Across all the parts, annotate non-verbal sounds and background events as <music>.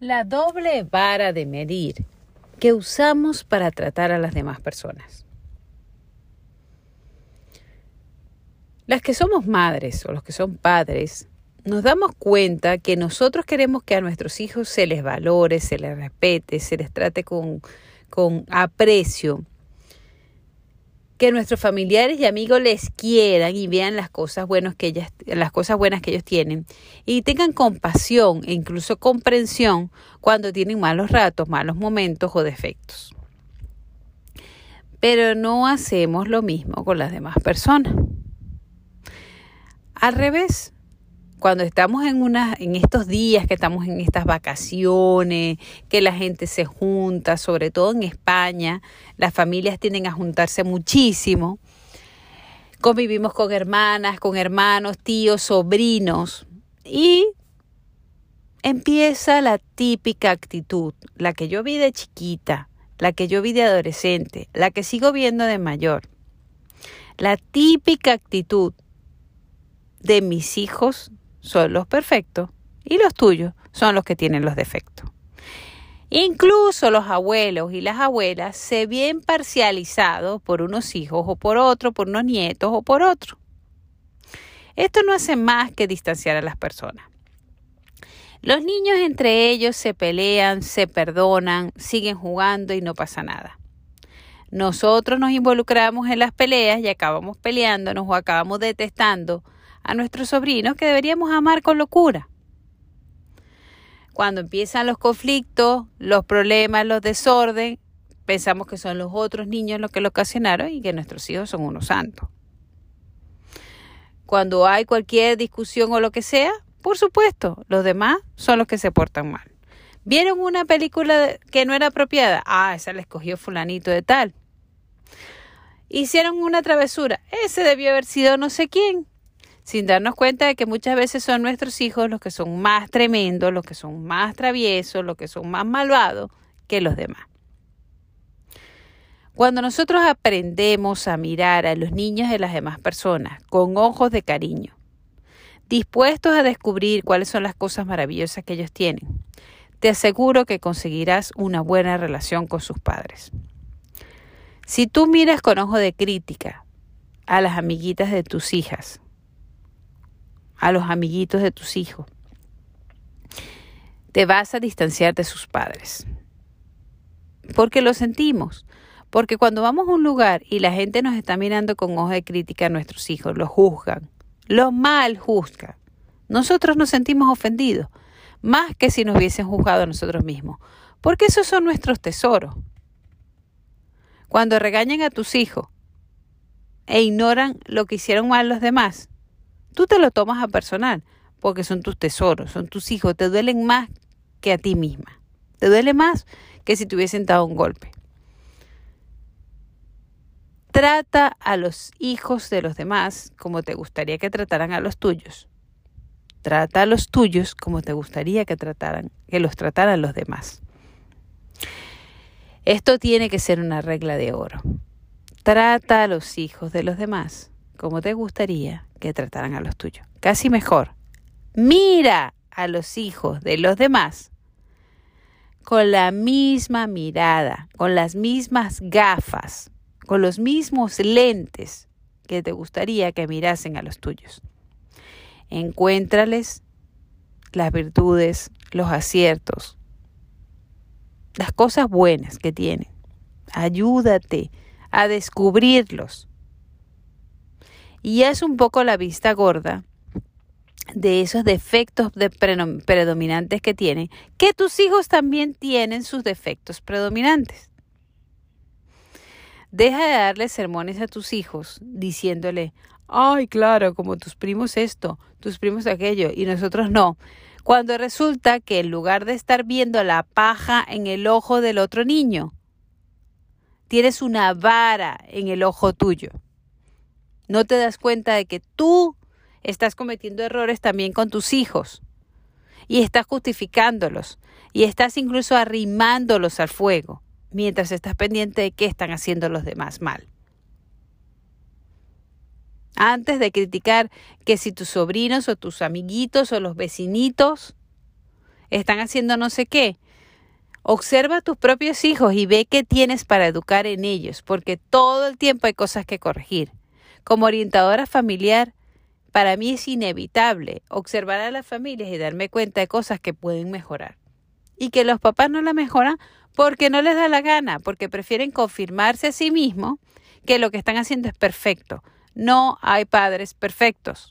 La doble vara de medir que usamos para tratar a las demás personas. Las que somos madres o los que son padres, nos damos cuenta que nosotros queremos que a nuestros hijos se les valore, se les respete, se les trate con, con aprecio que nuestros familiares y amigos les quieran y vean las cosas buenas que ellas, las cosas buenas que ellos tienen y tengan compasión e incluso comprensión cuando tienen malos ratos, malos momentos o defectos. Pero no hacemos lo mismo con las demás personas. Al revés, cuando estamos en, una, en estos días que estamos en estas vacaciones, que la gente se junta, sobre todo en España, las familias tienden a juntarse muchísimo. Convivimos con hermanas, con hermanos, tíos, sobrinos y empieza la típica actitud, la que yo vi de chiquita, la que yo vi de adolescente, la que sigo viendo de mayor. La típica actitud de mis hijos son los perfectos y los tuyos son los que tienen los defectos. Incluso los abuelos y las abuelas se ven parcializados por unos hijos o por otro, por unos nietos o por otro. Esto no hace más que distanciar a las personas. Los niños entre ellos se pelean, se perdonan, siguen jugando y no pasa nada. Nosotros nos involucramos en las peleas y acabamos peleándonos o acabamos detestando a nuestros sobrinos que deberíamos amar con locura. Cuando empiezan los conflictos, los problemas, los desorden, pensamos que son los otros niños los que lo ocasionaron y que nuestros hijos son unos santos. Cuando hay cualquier discusión o lo que sea, por supuesto, los demás son los que se portan mal. ¿Vieron una película que no era apropiada? Ah, esa la escogió fulanito de tal. Hicieron una travesura. Ese debió haber sido no sé quién sin darnos cuenta de que muchas veces son nuestros hijos los que son más tremendos, los que son más traviesos, los que son más malvados que los demás. Cuando nosotros aprendemos a mirar a los niños de las demás personas con ojos de cariño, dispuestos a descubrir cuáles son las cosas maravillosas que ellos tienen, te aseguro que conseguirás una buena relación con sus padres. Si tú miras con ojo de crítica a las amiguitas de tus hijas, a los amiguitos de tus hijos. Te vas a distanciar de sus padres. Porque lo sentimos. Porque cuando vamos a un lugar y la gente nos está mirando con ojos de crítica a nuestros hijos, los juzgan, los mal juzgan, nosotros nos sentimos ofendidos, más que si nos hubiesen juzgado a nosotros mismos. Porque esos son nuestros tesoros. Cuando regañan a tus hijos e ignoran lo que hicieron mal los demás, tú te lo tomas a personal, porque son tus tesoros, son tus hijos, te duelen más que a ti misma. Te duele más que si te hubiesen dado un golpe. Trata a los hijos de los demás como te gustaría que trataran a los tuyos. Trata a los tuyos como te gustaría que trataran, que los trataran los demás. Esto tiene que ser una regla de oro. Trata a los hijos de los demás como te gustaría que trataran a los tuyos. Casi mejor. Mira a los hijos de los demás con la misma mirada, con las mismas gafas, con los mismos lentes que te gustaría que mirasen a los tuyos. Encuéntrales las virtudes, los aciertos, las cosas buenas que tienen. Ayúdate a descubrirlos y es un poco la vista gorda de esos defectos predominantes que tienen, que tus hijos también tienen sus defectos predominantes. Deja de darle sermones a tus hijos diciéndole, Ay, claro, como tus primos esto, tus primos aquello, y nosotros no. Cuando resulta que en lugar de estar viendo la paja en el ojo del otro niño, tienes una vara en el ojo tuyo. No te das cuenta de que tú estás cometiendo errores también con tus hijos y estás justificándolos y estás incluso arrimándolos al fuego mientras estás pendiente de qué están haciendo los demás mal. Antes de criticar que si tus sobrinos o tus amiguitos o los vecinitos están haciendo no sé qué, observa a tus propios hijos y ve qué tienes para educar en ellos, porque todo el tiempo hay cosas que corregir. Como orientadora familiar, para mí es inevitable observar a las familias y darme cuenta de cosas que pueden mejorar. Y que los papás no la mejoran porque no les da la gana, porque prefieren confirmarse a sí mismos que lo que están haciendo es perfecto. No hay padres perfectos.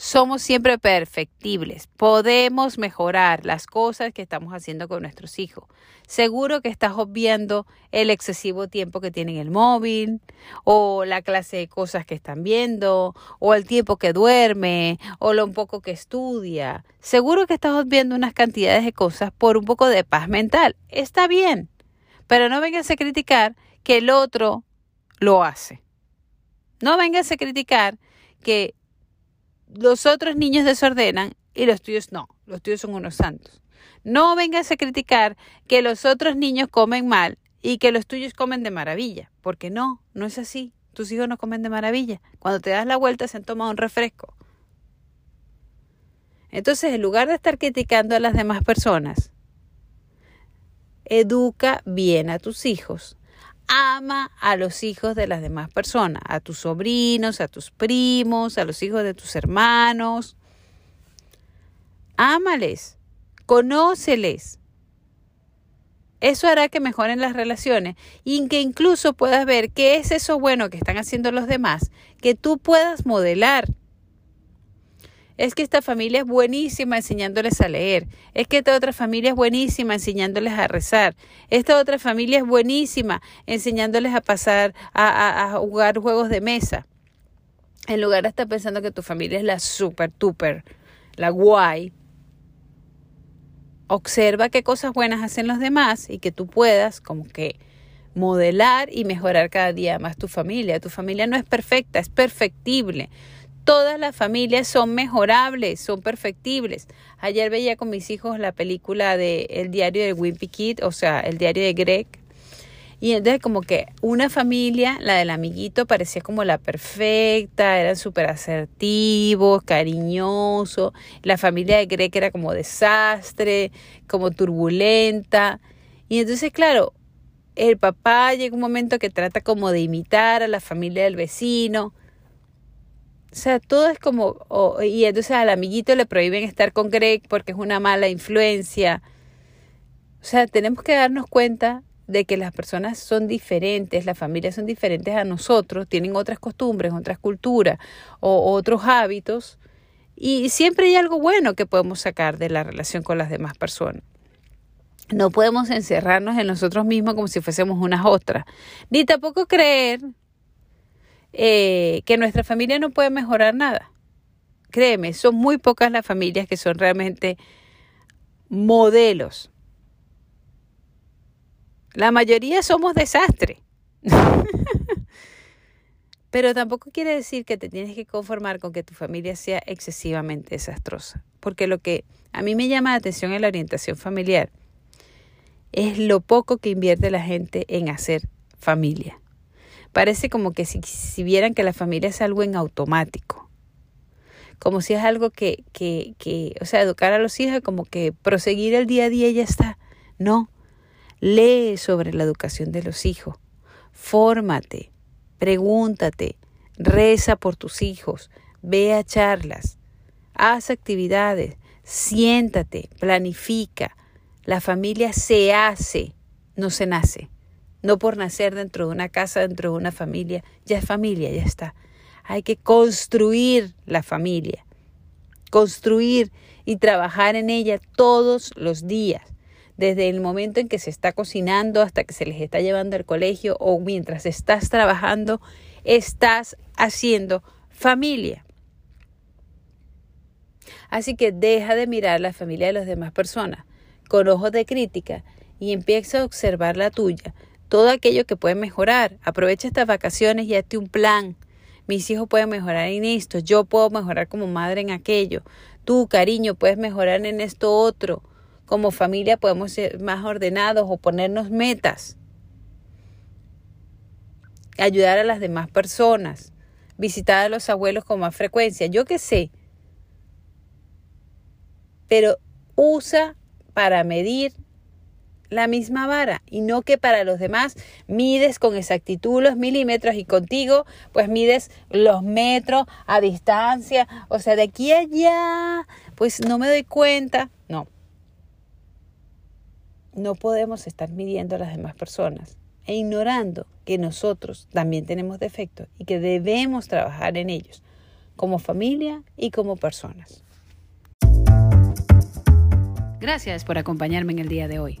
Somos siempre perfectibles. Podemos mejorar las cosas que estamos haciendo con nuestros hijos. Seguro que estás obviando el excesivo tiempo que tienen el móvil, o la clase de cosas que están viendo, o el tiempo que duerme, o lo un poco que estudia. Seguro que estás obviando unas cantidades de cosas por un poco de paz mental. Está bien, pero no vengas a criticar que el otro lo hace. No vengas a criticar que los otros niños desordenan y los tuyos no, los tuyos son unos santos. No vengas a criticar que los otros niños comen mal y que los tuyos comen de maravilla, porque no, no es así. Tus hijos no comen de maravilla. Cuando te das la vuelta se han tomado un refresco. Entonces, en lugar de estar criticando a las demás personas, educa bien a tus hijos ama a los hijos de las demás personas, a tus sobrinos, a tus primos, a los hijos de tus hermanos. Ámales, conóceles. Eso hará que mejoren las relaciones y que incluso puedas ver qué es eso bueno que están haciendo los demás, que tú puedas modelar es que esta familia es buenísima enseñándoles a leer, es que esta otra familia es buenísima enseñándoles a rezar, esta otra familia es buenísima enseñándoles a pasar a, jugar juegos de mesa. En lugar de estar pensando que tu familia es la super, tuper, la guay, observa qué cosas buenas hacen los demás y que tú puedas como que modelar y mejorar cada día más tu familia. Tu familia no es perfecta, es perfectible todas las familias son mejorables, son perfectibles. Ayer veía con mis hijos la película de El diario de Wimpy Kid, o sea, el diario de Greg. Y entonces como que una familia, la del amiguito, parecía como la perfecta, eran súper asertivos, cariñosos. La familia de Greg era como desastre, como turbulenta. Y entonces, claro, el papá llega un momento que trata como de imitar a la familia del vecino o sea, todo es como, y entonces al amiguito le prohíben estar con Greg porque es una mala influencia. O sea, tenemos que darnos cuenta de que las personas son diferentes, las familias son diferentes a nosotros, tienen otras costumbres, otras culturas o otros hábitos. Y siempre hay algo bueno que podemos sacar de la relación con las demás personas. No podemos encerrarnos en nosotros mismos como si fuésemos unas otras, ni tampoco creer eh, que nuestra familia no puede mejorar nada. Créeme, son muy pocas las familias que son realmente modelos. La mayoría somos desastre. <laughs> Pero tampoco quiere decir que te tienes que conformar con que tu familia sea excesivamente desastrosa. Porque lo que a mí me llama la atención en la orientación familiar es lo poco que invierte la gente en hacer familia. Parece como que si, si vieran que la familia es algo en automático. Como si es algo que, que, que, o sea, educar a los hijos, como que proseguir el día a día y ya está. No. Lee sobre la educación de los hijos. Fórmate. Pregúntate. Reza por tus hijos. Ve a charlas. Haz actividades. Siéntate. Planifica. La familia se hace, no se nace. No por nacer dentro de una casa, dentro de una familia, ya es familia, ya está. Hay que construir la familia, construir y trabajar en ella todos los días, desde el momento en que se está cocinando hasta que se les está llevando al colegio o mientras estás trabajando estás haciendo familia. Así que deja de mirar la familia de las demás personas con ojos de crítica y empieza a observar la tuya, todo aquello que puede mejorar. Aprovecha estas vacaciones y hazte un plan. Mis hijos pueden mejorar en esto, yo puedo mejorar como madre en aquello. Tú, cariño, puedes mejorar en esto otro. Como familia podemos ser más ordenados o ponernos metas. Ayudar a las demás personas. Visitar a los abuelos con más frecuencia. Yo qué sé. Pero usa para medir la misma vara y no que para los demás mides con exactitud los milímetros y contigo pues mides los metros a distancia, o sea, de aquí a allá, pues no me doy cuenta, no. No podemos estar midiendo a las demás personas e ignorando que nosotros también tenemos defectos y que debemos trabajar en ellos como familia y como personas. Gracias por acompañarme en el día de hoy.